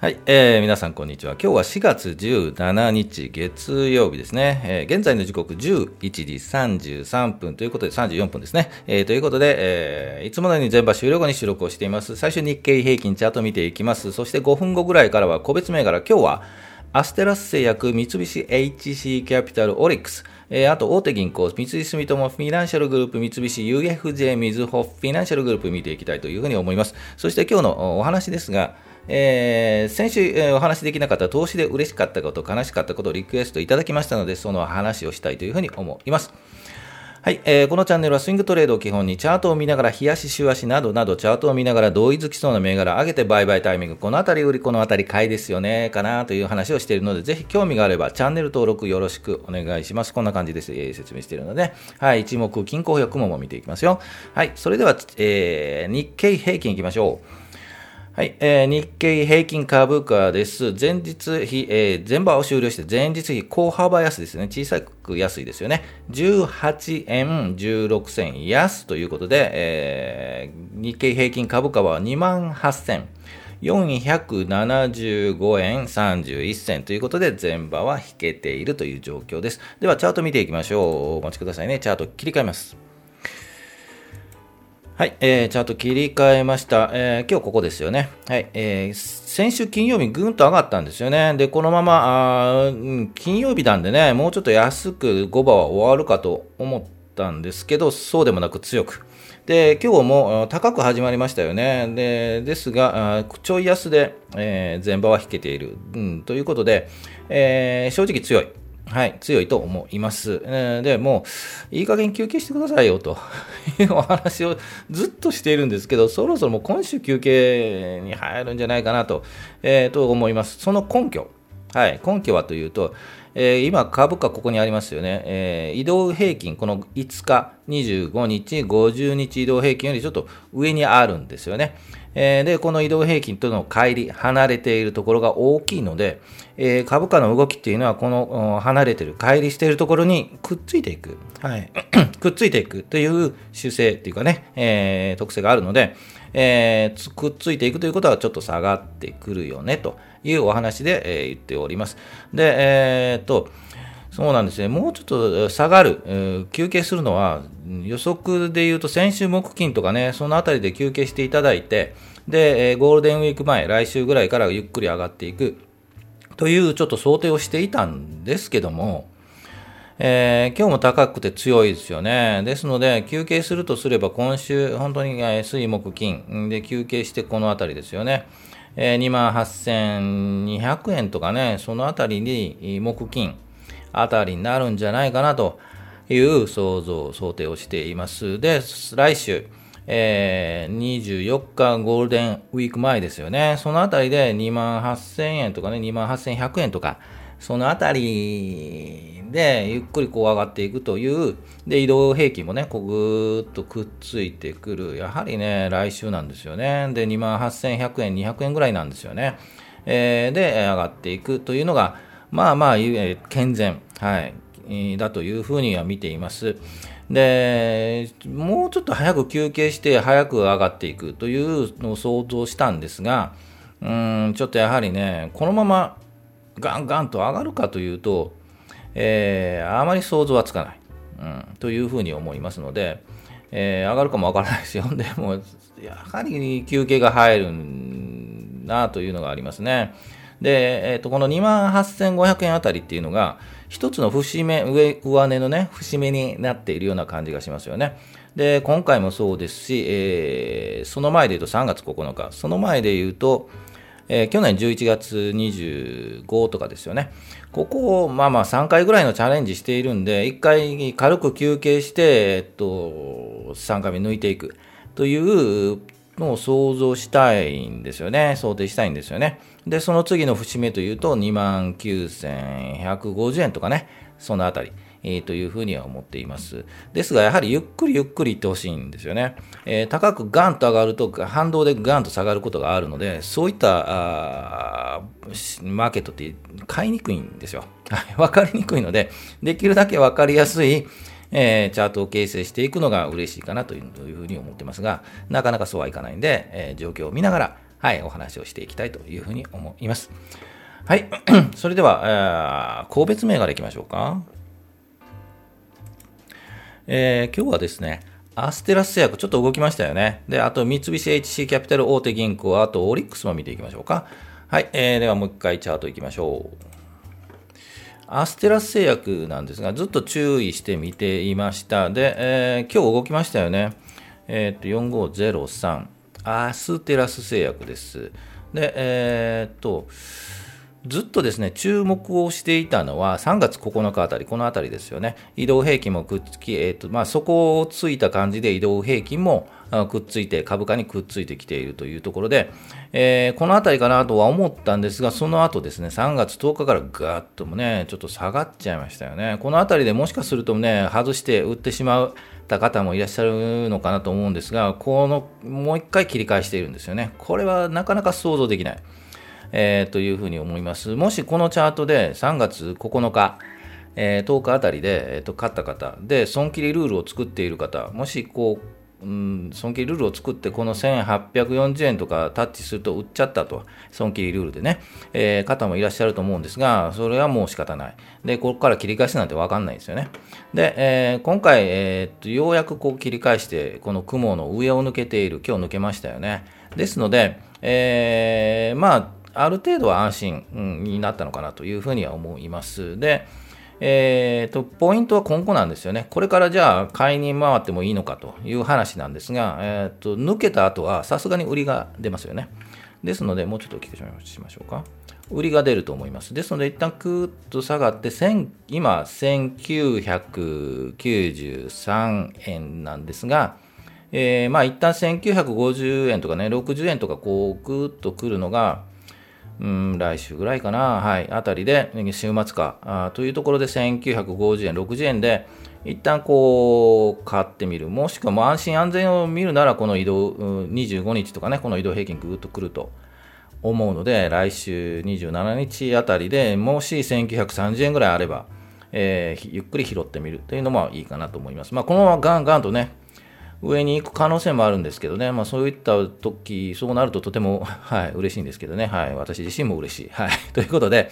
はい、えー、皆さんこんにちは。今日は4月17日月曜日ですね。えー、現在の時刻11時33分ということで34分ですね。えー、ということで、えー、いつものように全場終了後に収録をしています。最初日経平均チャート見ていきます。そして5分後ぐらいからは個別銘柄、今日はアステラス製薬、三菱 HC キャピタル、オリックス、えー、あと大手銀行、三井住友フィナンシャルグループ、三菱 UFJ みずほフィナンシャルグループ見ていきたいというふうに思います。そして今日のお話ですが、えー、先週、えー、お話しできなかった投資で嬉しかったこと、悲しかったことをリクエストいただきましたので、その話をしたいというふうに思います。はい、えー、このチャンネルはスイングトレードを基本にチャートを見ながら、冷やし、週足などなど、チャートを見ながら同意づきそうな銘柄上げて売買タイミング、このあたり売り、このあたり買いですよね、かなという話をしているので、ぜひ興味があれば、チャンネル登録よろしくお願いします。こんな感じです、えー、説明しているので、はい、一目、均衡表、雲も見ていきますよ。はい、それでは、えー、日経平均いきましょう。はい、えー、日経平均株価です。前日比、えー、前場を終了して前日比高幅安ですね。小さく安いですよね。18円16銭安ということで、えー、日経平均株価は2万8000 475円31銭ということで、前場は引けているという状況です。では、チャート見ていきましょう。お待ちくださいね。チャート切り替えます。はい、えー、チャート切り替えました。えー、今日ここですよね。はい、えー、先週金曜日ぐんと上がったんですよね。で、このまま、あ金曜日なんでね、もうちょっと安く5番は終わるかと思ったんですけど、そうでもなく強く。で、今日も高く始まりましたよね。で、ですが、ちょい安で、えー、前場は引けている。うん、ということで、えー、正直強い。はい、強いと思います。えー、で、もう、いい加減休憩してくださいよと いうお話をずっとしているんですけど、そろそろもう今週休憩に入るんじゃないかなと、えー、と思います。その根拠。はい、根拠はというと、えー、今、株価ここにありますよね、えー、移動平均、この5日、25日、50日移動平均よりちょっと上にあるんですよね。えー、で、この移動平均との乖離、離れているところが大きいので、えー、株価の動きっていうのは、この離れている、乖離しているところにくっついていく、はい、くっついていくという習性っていうかね、えー、特性があるので、えー、くっついていくということはちょっと下がってくるよねというお話で、えー、言っております。で、えー、っと、そうなんですね。もうちょっと下がる、休憩するのは、予測で言うと先週木金とかね、そのあたりで休憩していただいて、で、ゴールデンウィーク前、来週ぐらいからゆっくり上がっていくというちょっと想定をしていたんですけども、えー、今日も高くて強いですよね。ですので、休憩するとすれば今週、本当に水木金で休憩してこのあたりですよね。えー、28,200円とかね、そのあたりに木金、あたりになるんじゃないかなという想像、想定をしています。で、来週、えー、24日ゴールデンウィーク前ですよね。そのあたりで2万8000円とかね、2万8100円とか、そのあたりでゆっくりこう上がっていくという、で、移動平均もね、こうぐーっとくっついてくる。やはりね、来週なんですよね。で、2万8100円、200円ぐらいなんですよね。えー、で、上がっていくというのが、まあまあ、健全、はい、だというふうには見ています。で、もうちょっと早く休憩して早く上がっていくというのを想像したんですが、うん、ちょっとやはりね、このままガンガンと上がるかというと、えー、あまり想像はつかない、うん、というふうに思いますので、えー、上がるかもわからないですよ。でも、やはり休憩が入るなというのがありますね。で、えー、とこの2万8500円あたりっていうのが、一つの節目、上、上値のね、節目になっているような感じがしますよね。で、今回もそうですし、えー、その前で言うと3月9日、その前で言うと、えー、去年11月25とかですよね。ここを、まあまあ3回ぐらいのチャレンジしているんで、1回軽く休憩して、えっと、3回目抜いていくというのを想像したいんですよね。想定したいんですよね。で、その次の節目というと、29,150円とかね、そのあたり。えー、というふうには思っています。ですが、やはりゆっくりゆっくりいってほしいんですよね。えー、高くガンと上がると、反動でガンと下がることがあるので、そういったあマーケットって買いにくいんですよ。わかりにくいので、できるだけわかりやすい、えー、チャートを形成していくのが嬉しいかなというふうに思ってますが、なかなかそうはいかないんで、えー、状況を見ながらはい、お話をしていきたいというふうに思います。はい。それでは、えー、個別銘柄いきましょうか。えー、今日はですね、アステラス製薬、ちょっと動きましたよね。で、あと、三菱 HC キャピタル大手銀行、あと、オリックスも見ていきましょうか。はい。えー、では、もう一回チャートいきましょう。アステラス製薬なんですが、ずっと注意して見ていました。で、えー、今日動きましたよね。えっ、ー、と、4503。アステラス製薬です。で、えっ、と、ずっとですね、注目をしていたのは3月9日あたり、このあたりですよね。移動平均もくっつき、えっ、ー、と、まあ、そこをついた感じで移動平均もくっついて、株価にくっついてきているというところで、えー、このあたりかなとは思ったんですが、その後ですね、3月10日からガーッともね、ちょっと下がっちゃいましたよね。このあたりでもしかするとね、外して売ってしまうた方もいらっしゃるのかなと思うんですが、この、もう一回切り返しているんですよね。これはなかなか想像できない。えー、というふうに思います。もしこのチャートで3月9日、えー、10日あたりで、えーと、買った方で、損切りルールを作っている方、もしこう、うん、損切りルールを作って、この1840円とかタッチすると売っちゃったと、損切りルールでね、えー、方もいらっしゃると思うんですが、それはもう仕方ない。で、ここから切り返しなんてわかんないんですよね。で、えー、今回、えー、とようやくこう切り返して、この雲の上を抜けている、今日抜けましたよね。ですので、えー、まあ、ある程度は安心、になったのかなというふうには思います。で、えーと、ポイントは今後なんですよね。これからじゃあ買いに回ってもいいのかという話なんですが、えーと、抜けた後はさすがに売りが出ますよね。ですので、もうちょっとお聞きしましょうか。売りが出ると思います。ですので、一旦クーッと下がって、今、1993円なんですが、えー、まあ一旦1950円とかね、60円とかこう、ぐーっと来るのが、うん、来週ぐらいかな、はい、あたりで、週末か、あというところで1950円、60円で、一旦こう、買ってみる。もしくはもう安心安全を見るなら、この移動、25日とかね、この移動平均ぐーっとくると。思うので、来週27日あたりでもし1930円ぐらいあれば、えー、ゆっくり拾ってみる。というのもいいかなと思います。まあ、このままガンガンとね、上に行く可能性もあるんですけどね、まあ、そういった時そうなるととても、はい、嬉しいんですけどね、はい、私自身も嬉しい。はい、ということで、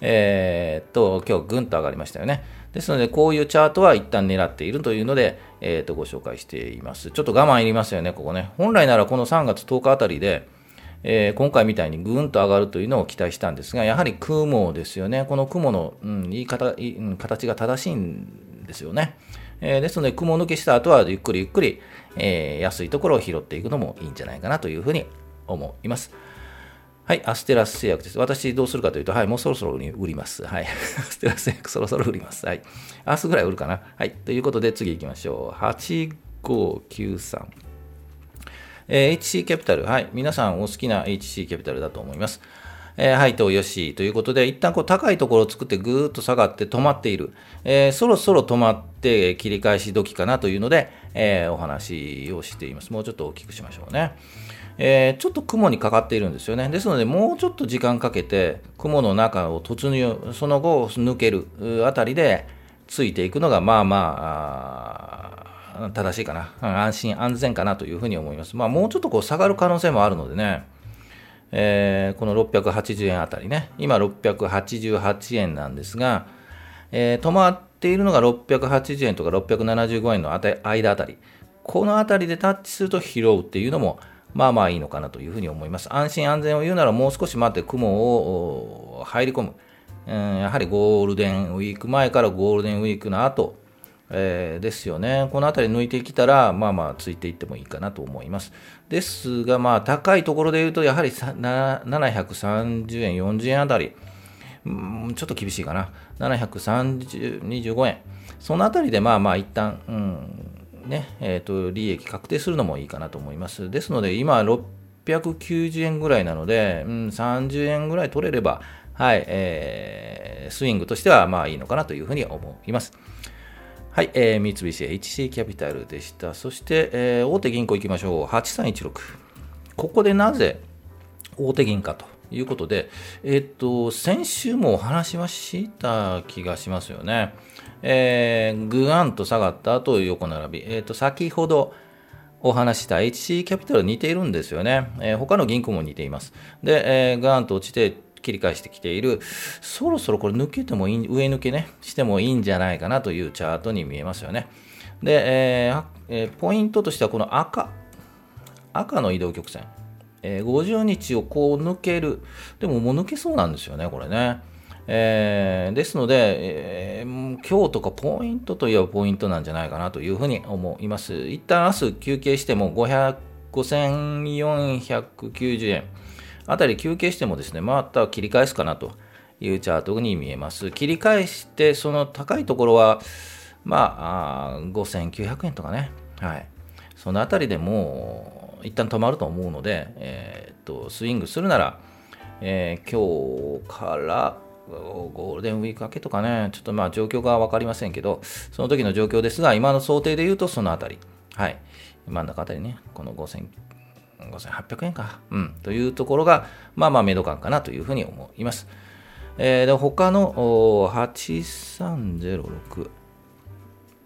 えー、っと、今日ぐんと上がりましたよね。ですので、こういうチャートは一旦狙っているというので、えー、っとご紹介しています。ちょっと我慢いりますよね、ここね。本来ならこの3月10日あたりで、えー、今回みたいにぐんと上がるというのを期待したんですが、やはり雲ですよね。この雲の、うん、言い方、形が正しいんですよね。えー、ですので、雲抜けした後はゆっくりゆっくり、えー、安いところを拾っていくのもいいんじゃないかなというふうに思います。はい、アステラス製薬です。私どうするかというと、はい、もうそろそろ売ります。はい、アステラス製薬そろそろ売ります。はい、明日ぐらい売るかな。はい、ということで次行きましょう。8593。えー、HC キャピタル。はい。皆さんお好きな HC キャピタルだと思います。えー、はいとよしということで、一旦こう高いところを作ってぐーっと下がって止まっている。えー、そろそろ止まって切り返し時かなというので、えー、お話をしています。もうちょっと大きくしましょうね。えー、ちょっと雲にかかっているんですよね。ですので、もうちょっと時間かけて、雲の中を突入、その後抜けるあたりでついていくのが、まあまあ、正しいかな。安心安全かなというふうに思います。まあ、もうちょっとこう下がる可能性もあるのでね。えー、この680円あたりね、今688円なんですが、えー、止まっているのが680円とか675円の間あたり、このあたりでタッチすると拾うっていうのも、まあまあいいのかなというふうに思います。安心安全を言うならもう少し待って雲を入り込む。うん、やはりゴールデンウィーク前からゴールデンウィークの後、えー、ですよね。この辺り抜いてきたら、まあまあついていってもいいかなと思います。ですが、まあ高いところで言うと、やはり730円、40円あたり、うん、ちょっと厳しいかな。730、円。そのあたりで、まあまあ一旦、うん、ね、えっ、ー、と、利益確定するのもいいかなと思います。ですので、今690円ぐらいなので、うん、30円ぐらい取れれば、はい、えー、スイングとしてはまあいいのかなというふうに思います。はい、えー、三菱 HC キャピタルでした。そして、えー、大手銀行行きましょう。8316。ここでなぜ大手銀かということで、えっ、と、先週もお話はした気がしますよね。えー、ぐわんと下がった後横並び。えっ、と、先ほど、お話した HC キャピタル似ているんですよね。えー、他の銀行も似ています。で、えー、ガーンと落ちて切り返してきている、そろそろこれ抜けてもいい、上抜けね、してもいいんじゃないかなというチャートに見えますよね。で、えーえー、ポイントとしてはこの赤、赤の移動曲線。えー、50日をこう抜ける。でももう抜けそうなんですよね、これね。えー、ですので、えー、今日とかポイントといえばポイントなんじゃないかなというふうに思います。一旦明日休憩しても5490円あたり休憩してもですね、また切り返すかなというチャートに見えます。切り返して、その高いところは、まあ、あ5900円とかね。はい。そのあたりでもう、一旦止まると思うので、えー、っと、スイングするなら、えー、今日からゴールデンウィーク明けとかね、ちょっとまあ状況が分かりませんけど、その時の状況ですが、今の想定で言うとそのあたり。はい。真ん中あたりね、この5000、5800円か。うん。というところが、まあまあ、メド感かなというふうに思います。えー、で他の8306、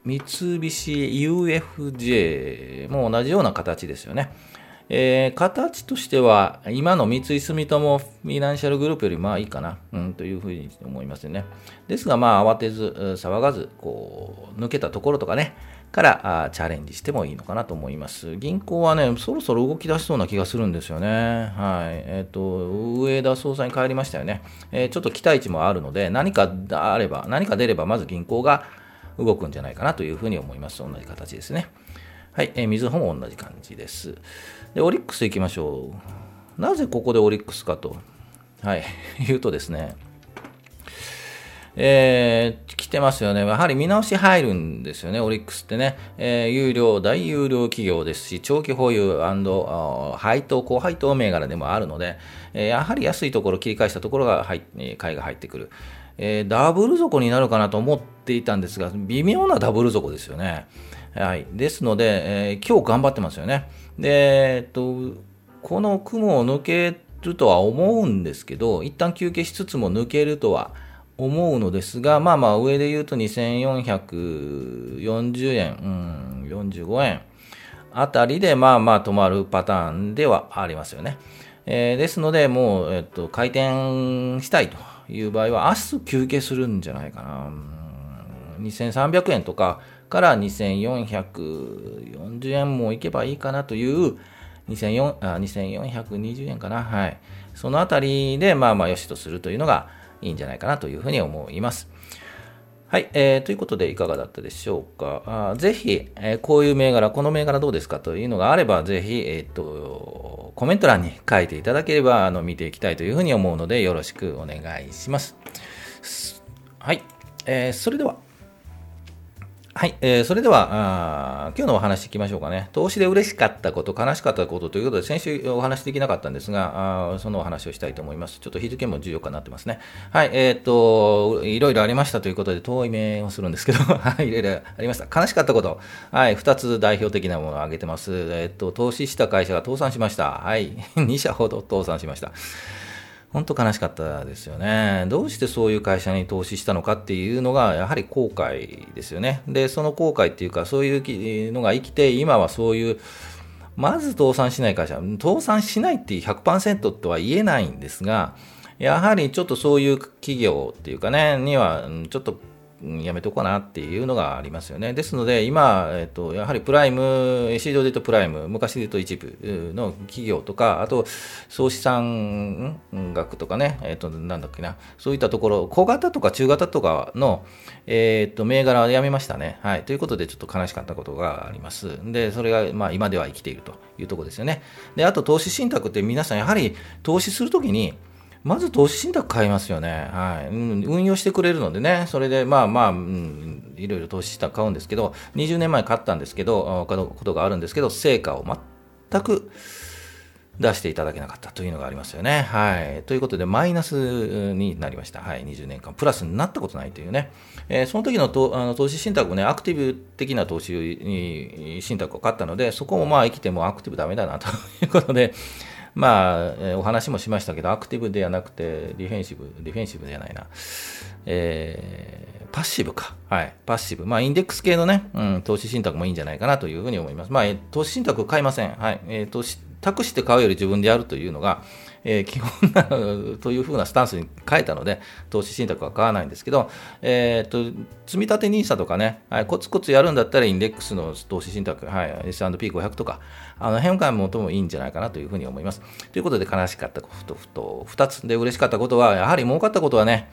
三菱 UFJ も同じような形ですよね。えー、形としては、今の三井住友フィナンシャルグループよりまあいいかな、うん、というふうに思いますね。ですが、まあ慌てず、騒がず、こう、抜けたところとかね、からあチャレンジしてもいいのかなと思います。銀行はね、そろそろ動き出しそうな気がするんですよね。はい。えっ、ー、と、上田総裁に帰りましたよね。えー、ちょっと期待値もあるので、何かあれば、何か出れば、まず銀行が動くんじゃないかなというふうに思います。同じ形ですね。はい。えー、みずほも同じ感じです。で、オリックス行きましょう。なぜここでオリックスかと、はい、言うとですね、えー、来てますよね。やはり見直し入るんですよね、オリックスってね。えー、有料、大有料企業ですし、長期保有配当、高配当銘柄でもあるので、えー、やはり安いところ、切り返したところが入買いが入ってくる。えー、ダブル底になるかなと思っていたんですが、微妙なダブル底ですよね。はい。ですので、えー、今日頑張ってますよね。で、えっと、この雲を抜けるとは思うんですけど、一旦休憩しつつも抜けるとは思うのですが、まあまあ上で言うと2440円、うん、45円あたりでまあまあ止まるパターンではありますよね。えー、ですので、もう、えっと、回転したいという場合は、明日休憩するんじゃないかな。2300円とか、から2440円もいけばいいかなという24あ2420円かな。はい。そのあたりで、まあまあ、よしとするというのがいいんじゃないかなというふうに思います。はい。えー、ということで、いかがだったでしょうか。あぜひ、えー、こういう銘柄、この銘柄どうですかというのがあれば、ぜひ、えっ、と、コメント欄に書いていただければ、あの、見ていきたいというふうに思うので、よろしくお願いします。はい。えー、それでは、はい、えー、それではあ、今日のお話いきましょうかね。投資で嬉しかったこと、悲しかったことということで、先週お話できなかったんですが、あそのお話をしたいと思います。ちょっと日付も重要かなってますね。はい、えっ、と、いろいろありましたということで、遠い目をするんですけど、はい、いろいろありました。悲しかったこと、はい、2つ代表的なものを挙げてます。えっ、と、投資した会社が倒産しました。はい、2社ほど倒産しました。本当悲しかったですよね。どうしてそういう会社に投資したのかっていうのが、やはり後悔ですよね。で、その後悔っていうか、そういうのが生きて、今はそういう、まず倒産しない会社、倒産しないって100%とは言えないんですが、やはりちょっとそういう企業っていうかね、には、ちょっとやめとこうかなっていうのがありますよね。ですので、今、えっと、やはりプライム、市場で言うとプライム、昔で言うと一部の企業とか、あと、総資産額とかね、えっと、なんだっけな、そういったところ、小型とか中型とかの、えっと、銘柄はやめましたね。はい。ということで、ちょっと悲しかったことがあります。で、それが、まあ、今では生きているというところですよね。で、あと、投資信託って皆さん、やはり投資するときに、まず投資信託買いますよね。はい。運用してくれるのでね、それでまあまあ、うん、いろいろ投資信託買うんですけど、20年前買ったんですけど、買うことがあるんですけど、成果を全く出していただけなかったというのがありますよね。はい。ということで、マイナスになりました。はい。20年間、プラスになったことないというね。えー、その時のとあの投資信託をね、アクティブ的な投資信託を買ったので、そこもまあ生きてもアクティブダメだなということで、まあ、えー、お話もしましたけど、アクティブではなくて、ディフェンシブ、ディフェンシブじゃないな。えー、パッシブか。はい。パッシブ。まあ、インデックス系のね、うん、投資信託もいいんじゃないかなというふうに思います。まあ、投資信託買いません。はい。えー、投資、託して買うより自分でやるというのが、えー、基本なというふうなスタンスに変えたので、投資信託は買わないんですけど、えーと、積立 NISA とかね、はい、コツコツやるんだったらインデックスの投資信託、はい、S&P500 とか、あの辺からもともいいんじゃないかなというふうに思います。ということで、悲しかったことと2つで嬉しかったことは、やはり儲かったことはね、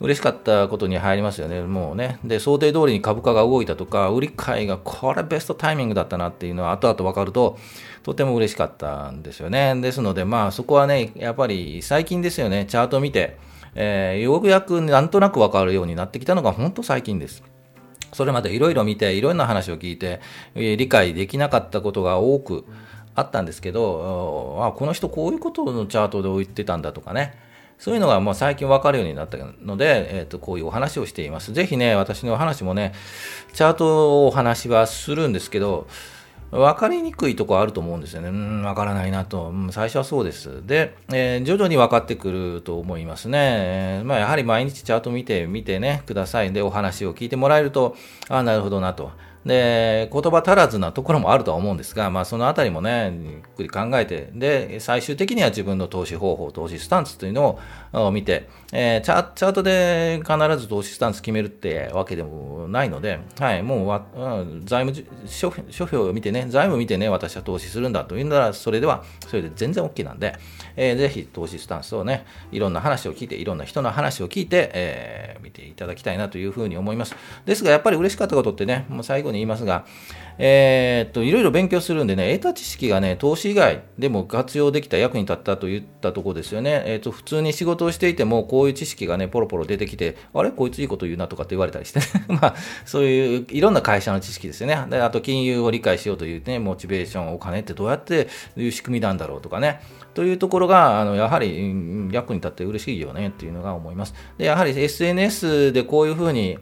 嬉しかったことに入りますよね、もうね。で、想定通りに株価が動いたとか、売り買いがこれベストタイミングだったなっていうのは後々分かると、とても嬉しかったんですよね。ですので、まあそこはね、やっぱり最近ですよね、チャート見て、えー、ようやくなんとなく分かるようになってきたのが本当最近です。それまでいろいろ見て、いろんな話を聞いて、理解できなかったことが多くあったんですけど、あこの人こういうことのチャートで言ってたんだとかね、そういうのがもう最近分かるようになったので、えー、とこういうお話をしています。ぜひね、私のお話もね、チャートをお話はするんですけど、分かりにくいとこあると思うんですよね。うん、分からないなと。うん、最初はそうです。で、えー、徐々に分かってくると思いますね。えー、まあ、やはり毎日チャート見て、見てね、ください。で、お話を聞いてもらえると、ああ、なるほどなと。で、言葉足らずなところもあるとは思うんですが、まあ、そのあたりもね、ゆっくり考えて、で、最終的には自分の投資方法、投資スタンスというのを見て、えー、チャチャートで必ず投資スタンス決めるってわけでもないので、はい、もうわ、財務諸書表を見てね、財務見てね、私は投資するんだというなら、それでは、それで全然 OK なんで、えー、ぜひ投資スタンスをね、いろんな話を聞いて、いろんな人の話を聞いて、えー、見ていただきたいなというふうに思います。ですが、やっぱり嬉しかったことってね、もう最後に言いますが、えー、っと、いろいろ勉強するんでね、得た知識がね、投資以外でも活用できた、役に立ったといったところですよね。えー、っと、普通に仕事をしていても、こういう知識がね、ポロポロ出てきて、あれ？こいついいこと言うなとかって言われたりして、ね、まあ、そういういろんな会社の知識ですよね。で、あと、金融を理解しようというね、モチベーション、お金ってどうやっていう仕組みなんだろうとかね。というところが、あのやはり役に立って嬉しいよねっていうのが思います。で、やはり SNS でこういうふうに、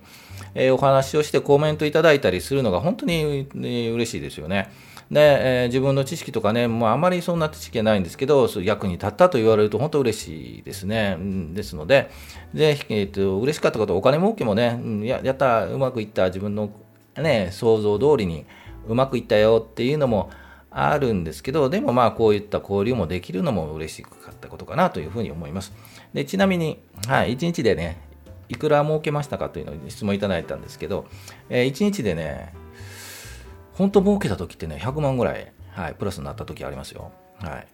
え、お話をしてコメントいただいたりするのが本当に、ね、嬉しいですよね。で、えー、自分の知識とかね、もうあまりそんな知識はないんですけど、役に立ったと言われると本当嬉しいですね。うん、ですので、で、えーと、嬉しかったこと、お金儲けもね、ややった、うまくいった、自分の、ね、想像通りにうまくいったよっていうのもあるんですけど、でもまあこういった交流もできるのも嬉しかったことかなというふうに思います。でちなみに、はい、1日でね、いくら儲けましたかというのを質問いただいたんですけど、えー、1日でね、本当儲けた時ってね、100万ぐらい、はい、プラスになった時ありますよ。はい。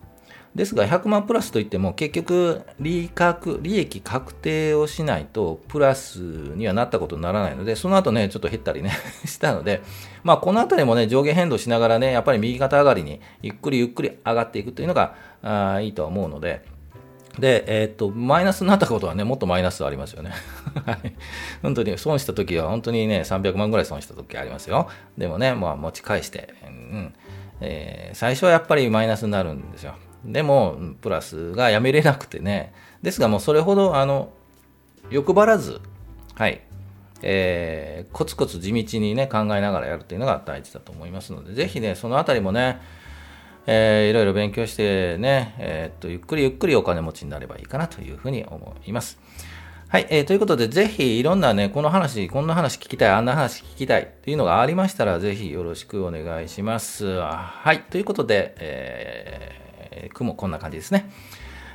ですが、100万プラスといっても、結局利確、利益確定をしないと、プラスにはなったことにならないので、その後ね、ちょっと減ったりね したので、まあ、このあたりもね、上下変動しながらね、やっぱり右肩上がりに、ゆっくりゆっくり上がっていくというのが、あいいとは思うので、で、えー、っと、マイナスになったことはね、もっとマイナスありますよね。はい。本当に損した時は、本当にね、300万ぐらい損した時ありますよ。でもね、まあ、持ち返して、うんえー、最初はやっぱりマイナスになるんですよ。でも、プラスがやめれなくてね。ですが、もうそれほど、あの、欲張らず、はい。えー、コツコツ地道にね、考えながらやるというのが大事だと思いますので、ぜひね、そのあたりもね、えー、いろいろ勉強してね、えー、っと、ゆっくりゆっくりお金持ちになればいいかなというふうに思います。はい、えー、ということで、ぜひいろんなね、この話、こんな話聞きたい、あんな話聞きたいっていうのがありましたら、ぜひよろしくお願いします。はい、ということで、えー、雲こんな感じですね。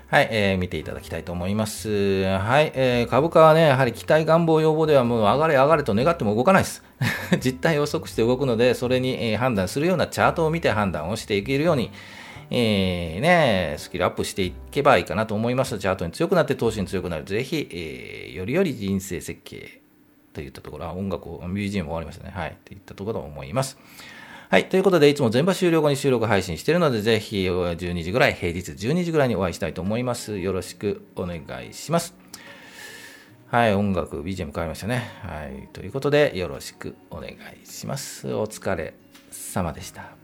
はい、えー、見ていただきたいと思います。はい、えー、株価はね、やはり期待、願望、要望ではもう上がれ上がれと願っても動かないです。実態を予測して動くので、それに、え、判断するようなチャートを見て判断をしていけるように、えー、ね、スキルアップしていけばいいかなと思います。チャートに強くなって投資に強くなる。ぜひ、えー、よりより人生設計といったところは音楽を、BGM 終わりましたね。はい。といったところと思います。はい。ということで、いつも全場終了後に収録配信しているので、ぜひ12時ぐらい、平日12時ぐらいにお会いしたいと思います。よろしくお願いします。はい。音楽、BGM 変わりましたね。はい。ということで、よろしくお願いします。お疲れ様でした。